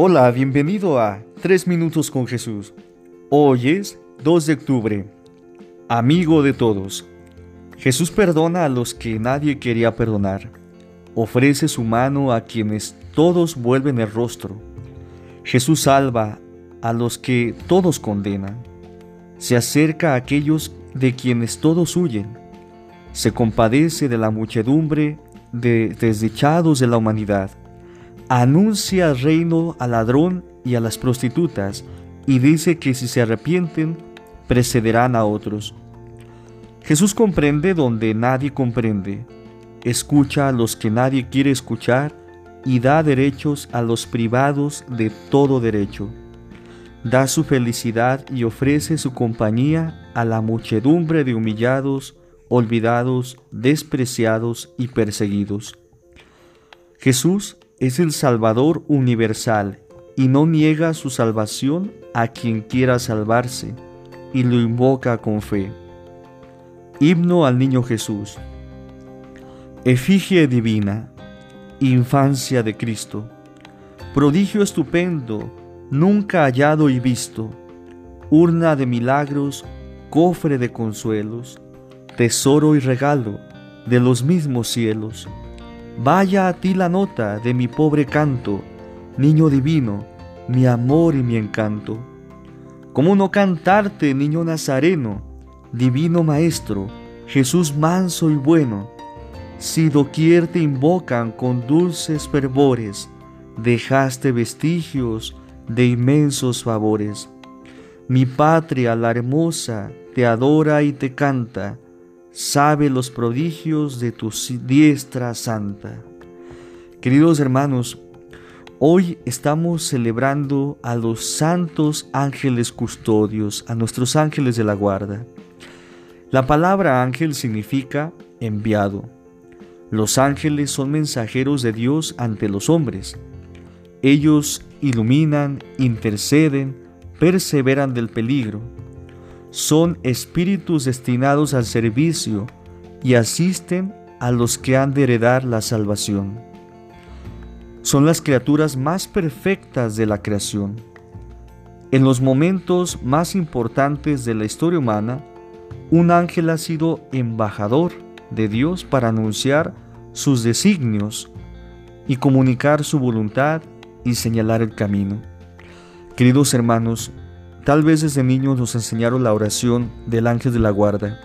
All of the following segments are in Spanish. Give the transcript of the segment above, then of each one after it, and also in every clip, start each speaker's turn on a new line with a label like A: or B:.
A: Hola, bienvenido a Tres Minutos con Jesús. Hoy es 2 de octubre. Amigo de todos. Jesús perdona a los que nadie quería perdonar. Ofrece su mano a quienes todos vuelven el rostro. Jesús salva a los que todos condenan. Se acerca a aquellos de quienes todos huyen. Se compadece de la muchedumbre de desdichados de la humanidad anuncia el reino al ladrón y a las prostitutas y dice que si se arrepienten, precederán a otros. Jesús comprende donde nadie comprende, escucha a los que nadie quiere escuchar y da derechos a los privados de todo derecho. Da su felicidad y ofrece su compañía a la muchedumbre de humillados, olvidados, despreciados y perseguidos. Jesús es el Salvador universal y no niega su salvación a quien quiera salvarse y lo invoca con fe. Himno al Niño Jesús. Efigie divina, infancia de Cristo, prodigio estupendo, nunca hallado y visto, urna de milagros, cofre de consuelos, tesoro y regalo de los mismos cielos Vaya a ti la nota de mi pobre canto, niño divino, mi amor y mi encanto. ¿Cómo no cantarte, niño nazareno, divino maestro, Jesús manso y bueno? Si doquier te invocan con dulces fervores, dejaste vestigios de inmensos favores. Mi patria, la hermosa, te adora y te canta, sabe los prodigios de tu diestra santa. Queridos hermanos, hoy estamos celebrando a los santos ángeles custodios, a nuestros ángeles de la guarda. La palabra ángel significa enviado. Los ángeles son mensajeros de Dios ante los hombres. Ellos iluminan, interceden, perseveran del peligro son espíritus destinados al servicio y asisten a los que han de heredar la salvación. Son las criaturas más perfectas de la creación. En los momentos más importantes de la historia humana, un ángel ha sido embajador de Dios para anunciar sus designios y comunicar su voluntad y señalar el camino. Queridos hermanos, Tal vez desde niños nos enseñaron la oración del ángel de la guarda.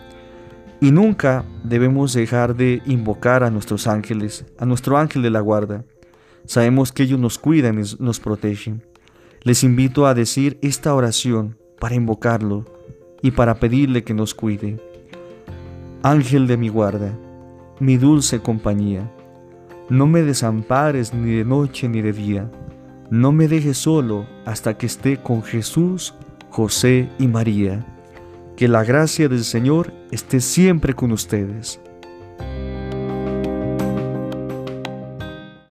A: Y nunca debemos dejar de invocar a nuestros ángeles, a nuestro ángel de la guarda. Sabemos que ellos nos cuidan y nos protegen. Les invito a decir esta oración para invocarlo y para pedirle que nos cuide. Ángel de mi guarda, mi dulce compañía, no me desampares ni de noche ni de día, no me dejes solo hasta que esté con Jesús José y María. Que la gracia del Señor esté siempre con ustedes.